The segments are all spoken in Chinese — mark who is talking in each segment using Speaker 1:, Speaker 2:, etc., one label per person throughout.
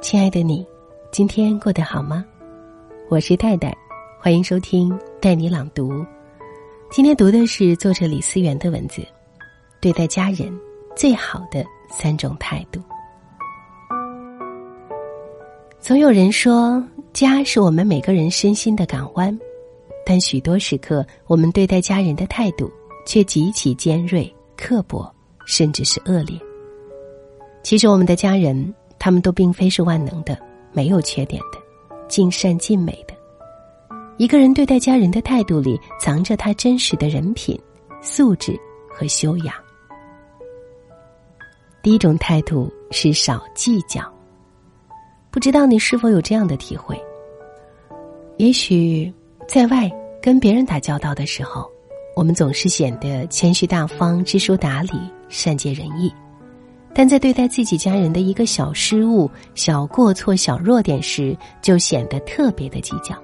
Speaker 1: 亲爱的你，今天过得好吗？我是戴戴，欢迎收听带你朗读。今天读的是作者李思源的文字，对待家人最好的三种态度。总有人说，家是我们每个人身心的港湾，但许多时刻，我们对待家人的态度却极其尖锐、刻薄，甚至是恶劣。其实，我们的家人。他们都并非是万能的，没有缺点的，尽善尽美的。一个人对待家人的态度里，藏着他真实的人品、素质和修养。第一种态度是少计较。不知道你是否有这样的体会？也许在外跟别人打交道的时候，我们总是显得谦虚大方、知书达理、善解人意。但在对待自己家人的一个小失误、小过错、小弱点时，就显得特别的计较，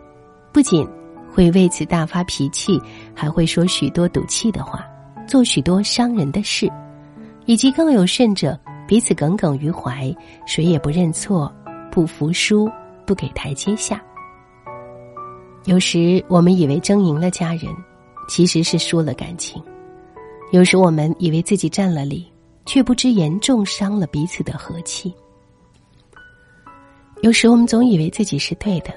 Speaker 1: 不仅会为此大发脾气，还会说许多赌气的话，做许多伤人的事，以及更有甚者，彼此耿耿于怀，谁也不认错、不服输、不给台阶下。有时我们以为争赢了家人，其实是输了感情；有时我们以为自己占了理。却不知严重伤了彼此的和气。有时我们总以为自己是对的，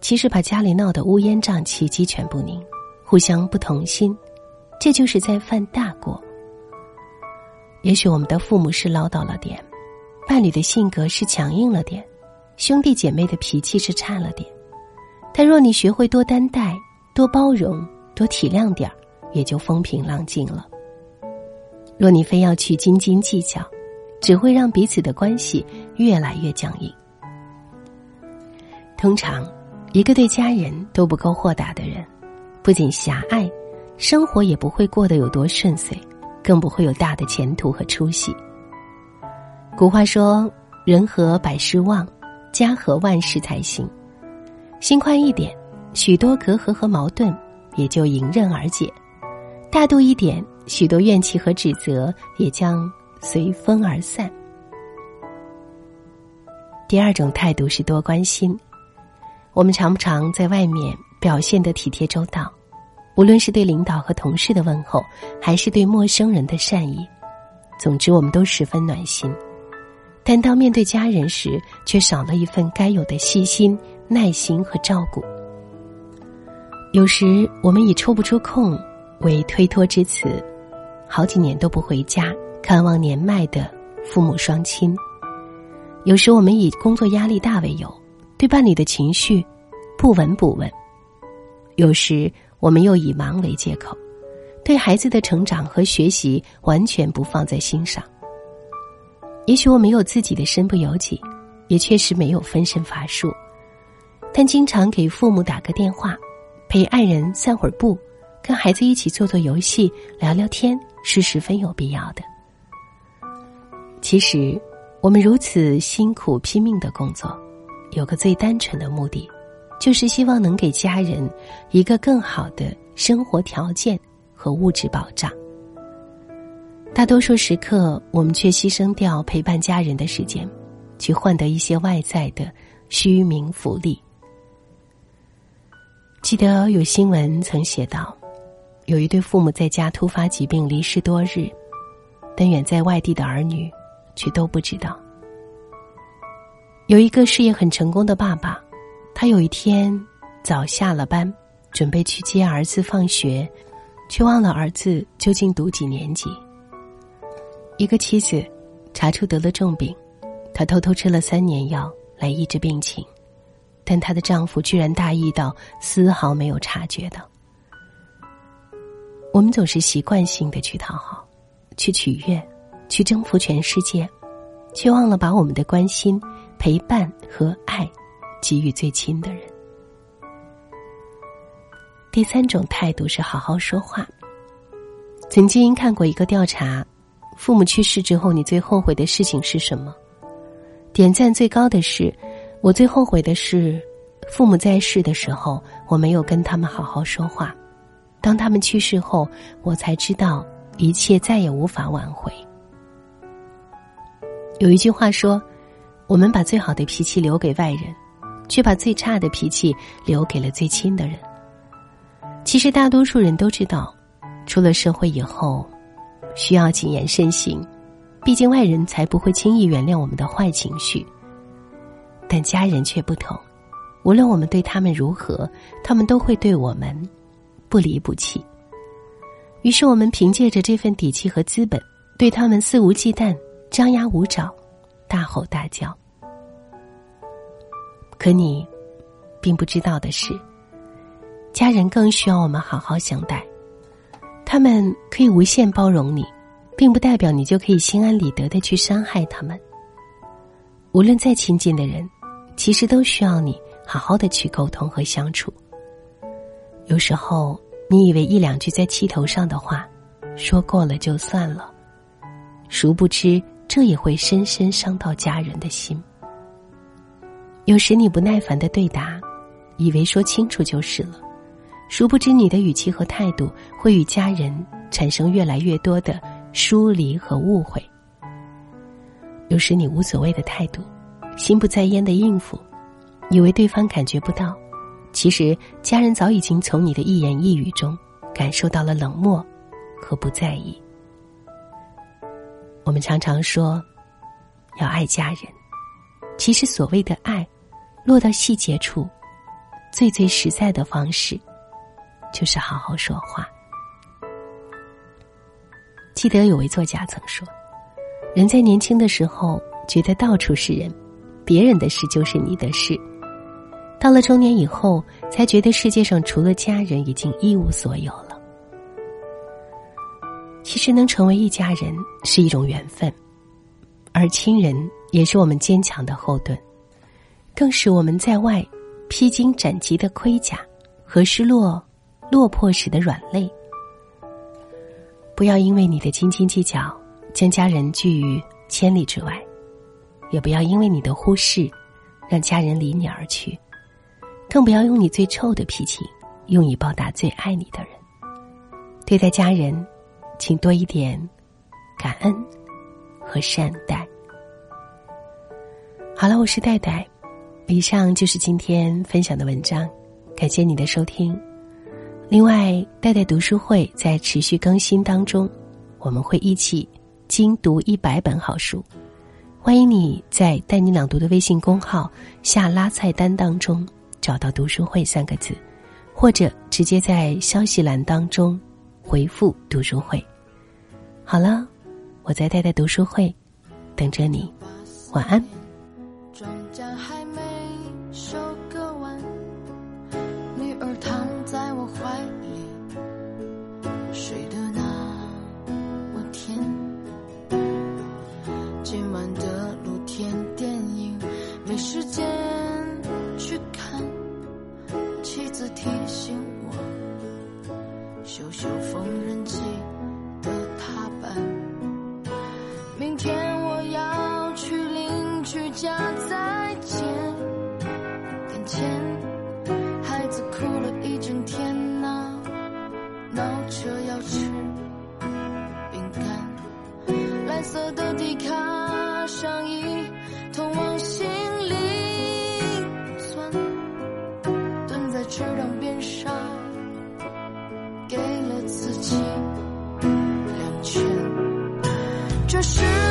Speaker 1: 其实把家里闹得乌烟瘴气、鸡犬不宁，互相不同心，这就是在犯大过。也许我们的父母是唠叨了点，伴侣的性格是强硬了点，兄弟姐妹的脾气是差了点，但若你学会多担待、多包容、多体谅点儿，也就风平浪静了。若你非要去斤斤计较，只会让彼此的关系越来越僵硬。通常，一个对家人都不够豁达的人，不仅狭隘，生活也不会过得有多顺遂，更不会有大的前途和出息。古话说：“人和百事旺，家和万事才行。”心宽一点，许多隔阂和矛盾也就迎刃而解；大度一点。许多怨气和指责也将随风而散。第二种态度是多关心。我们常不常在外面表现的体贴周到，无论是对领导和同事的问候，还是对陌生人的善意，总之我们都十分暖心。但当面对家人时，却少了一份该有的细心、耐心和照顾。有时我们以抽不出空为推脱之词。好几年都不回家看望年迈的父母双亲。有时我们以工作压力大为由，对伴侣的情绪不闻不问；有时我们又以忙为借口，对孩子的成长和学习完全不放在心上。也许我们有自己的身不由己，也确实没有分身乏术，但经常给父母打个电话，陪爱人散会儿步。跟孩子一起做做游戏、聊聊天是十分有必要的。其实，我们如此辛苦拼命的工作，有个最单纯的目的，就是希望能给家人一个更好的生活条件和物质保障。大多数时刻，我们却牺牲掉陪伴家人的时间，去换得一些外在的虚名福利。记得有新闻曾写道。有一对父母在家突发疾病离世多日，但远在外地的儿女却都不知道。有一个事业很成功的爸爸，他有一天早下了班，准备去接儿子放学，却忘了儿子究竟读几年级。一个妻子查出得了重病，她偷偷吃了三年药来抑制病情，但她的丈夫居然大意到丝毫没有察觉到。我们总是习惯性的去讨好，去取悦，去征服全世界，却忘了把我们的关心、陪伴和爱给予最亲的人。第三种态度是好好说话。曾经看过一个调查，父母去世之后，你最后悔的事情是什么？点赞最高的是，我最后悔的是，父母在世的时候，我没有跟他们好好说话。当他们去世后，我才知道一切再也无法挽回。有一句话说：“我们把最好的脾气留给外人，却把最差的脾气留给了最亲的人。其实大多数人都知道，出了社会以后，需要谨言慎行，毕竟外人才不会轻易原谅我们的坏情绪。但家人却不同，无论我们对他们如何，他们都会对我们不离不弃。于是，我们凭借着这份底气和资本，对他们肆无忌惮、张牙舞爪、大吼大叫。可你并不知道的是，家人更需要我们好好相待。他们可以无限包容你，并不代表你就可以心安理得的去伤害他们。无论再亲近的人。其实都需要你好好的去沟通和相处。有时候，你以为一两句在气头上的话，说过了就算了，殊不知这也会深深伤到家人的心。有时你不耐烦的对答，以为说清楚就是了，殊不知你的语气和态度会与家人产生越来越多的疏离和误会。有时你无所谓的态度。心不在焉的应付，以为对方感觉不到，其实家人早已经从你的一言一语中感受到了冷漠和不在意。我们常常说要爱家人，其实所谓的爱，落到细节处，最最实在的方式，就是好好说话。记得有位作家曾说：“人在年轻的时候，觉得到处是人。”别人的事就是你的事，到了中年以后，才觉得世界上除了家人，已经一无所有了。其实，能成为一家人是一种缘分，而亲人也是我们坚强的后盾，更是我们在外披荆斩棘的盔甲和失落落魄时的软肋。不要因为你的斤斤计较，将家人拒于千里之外。也不要因为你的忽视，让家人离你而去，更不要用你最臭的脾气用以报答最爱你的人。对待家人，请多一点感恩和善待。好了，我是戴戴，以上就是今天分享的文章，感谢你的收听。另外，戴戴读书会在持续更新当中，我们会一起精读一百本好书。欢迎你在“带你朗读”的微信公号下拉菜单当中找到“读书会”三个字，或者直接在消息栏当中回复“读书会”。好了，我在“带带读书会”等着你，晚安。
Speaker 2: 却让悲伤给了自己两拳。这是。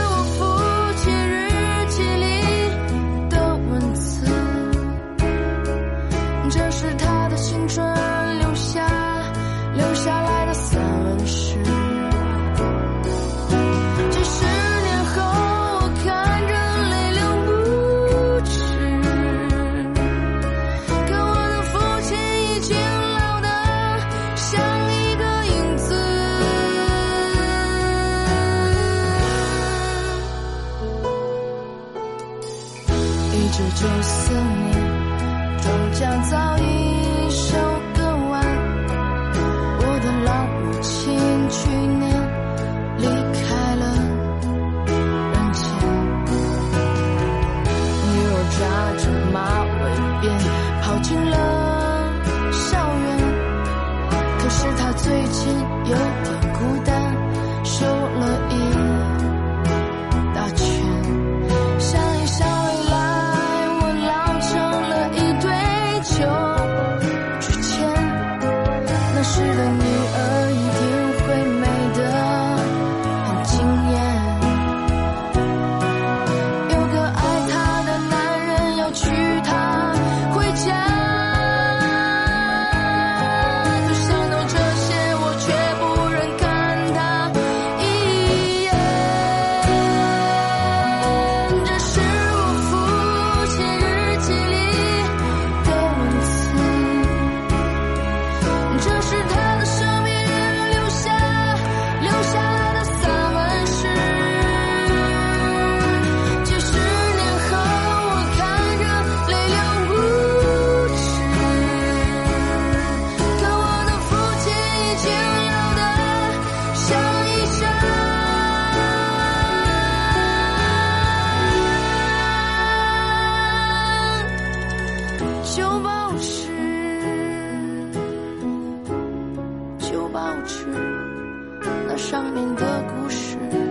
Speaker 2: 的故事。